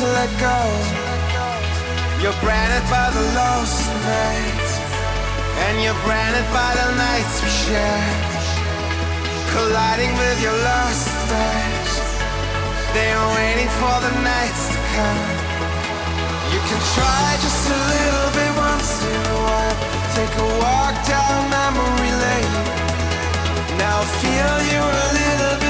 to let go. You're branded by the lost nights, and you're branded by the nights we shared. Colliding with your lost eyes, they are waiting for the nights to come. You can try just a little bit once in a while. Take a walk down memory lane. Now feel you a little bit.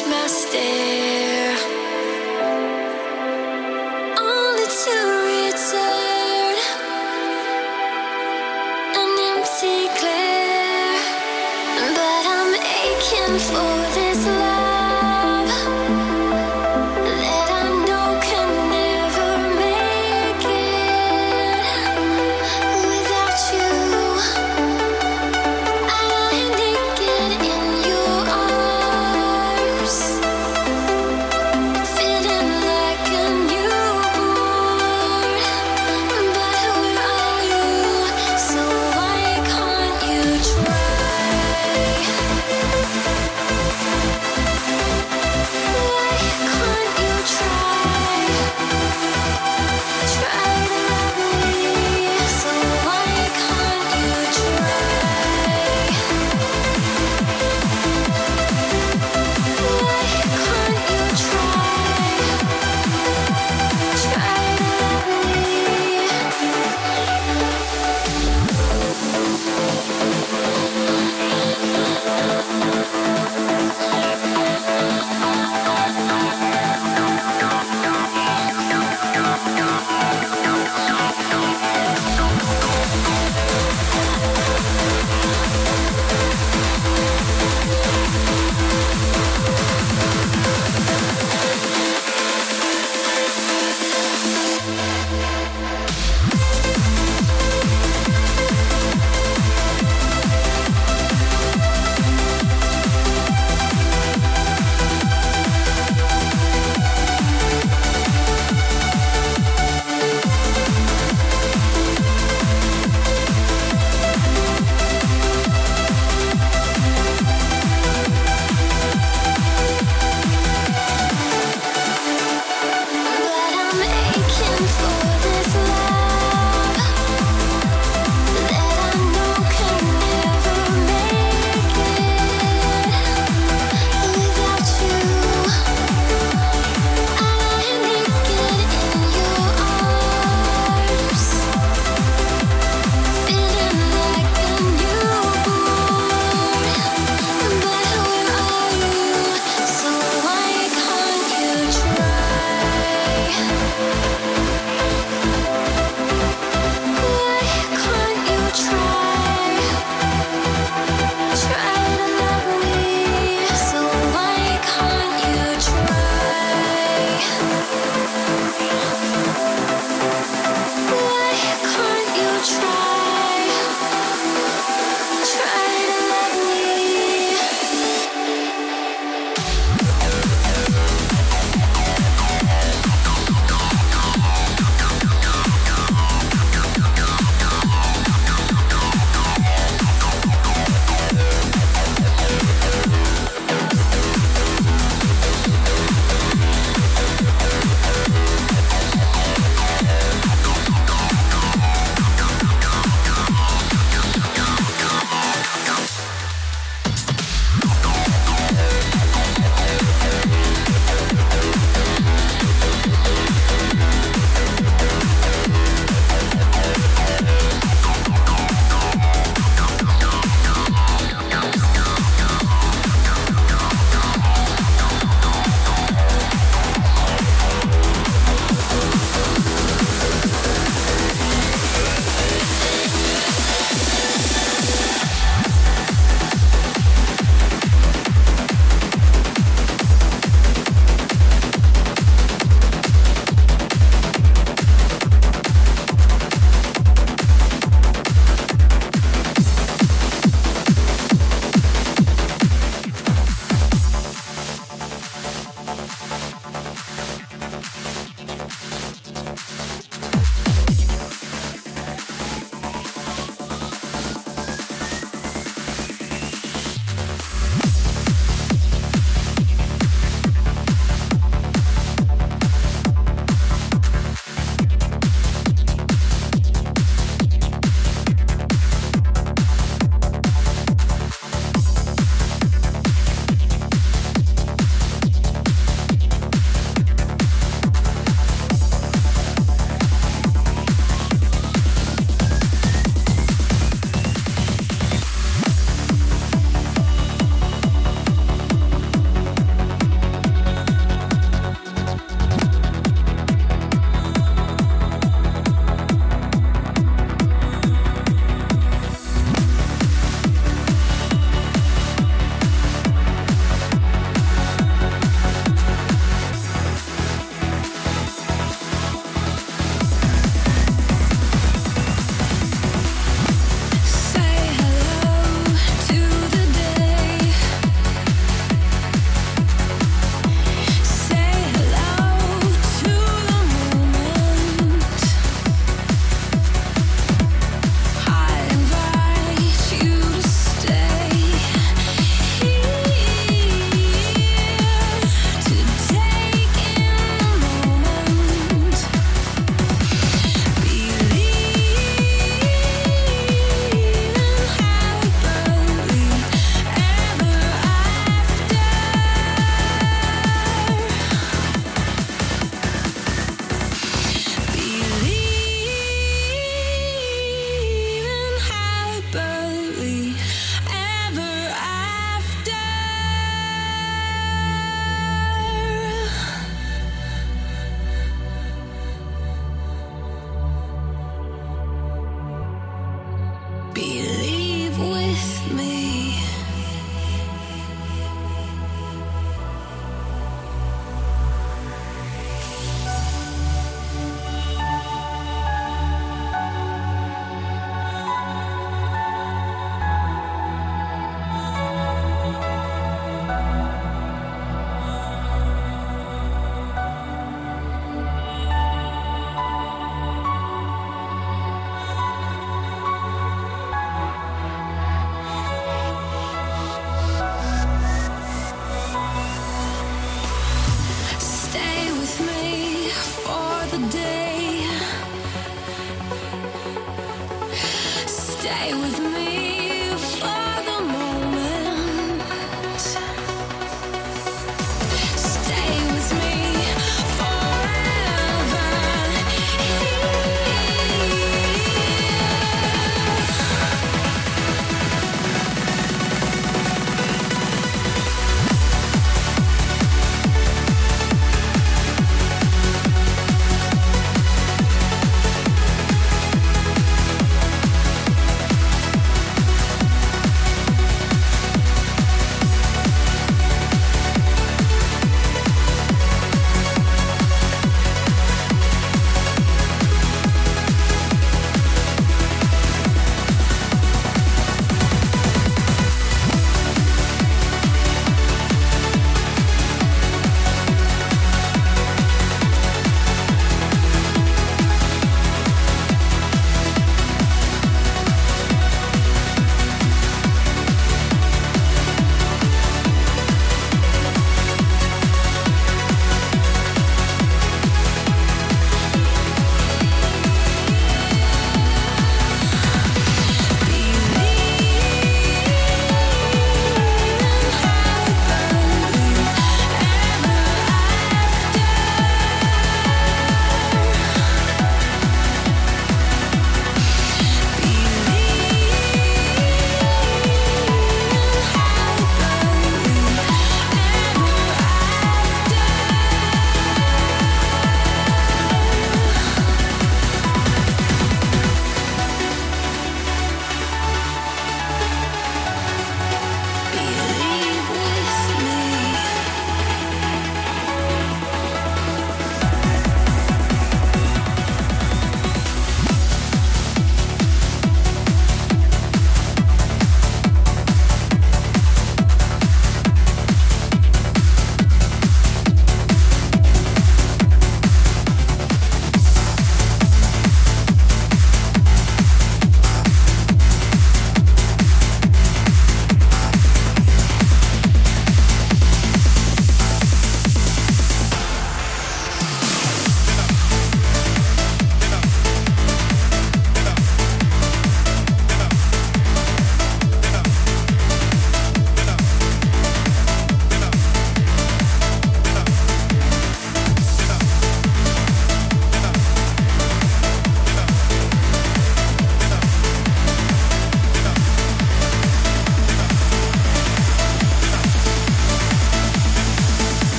my stare.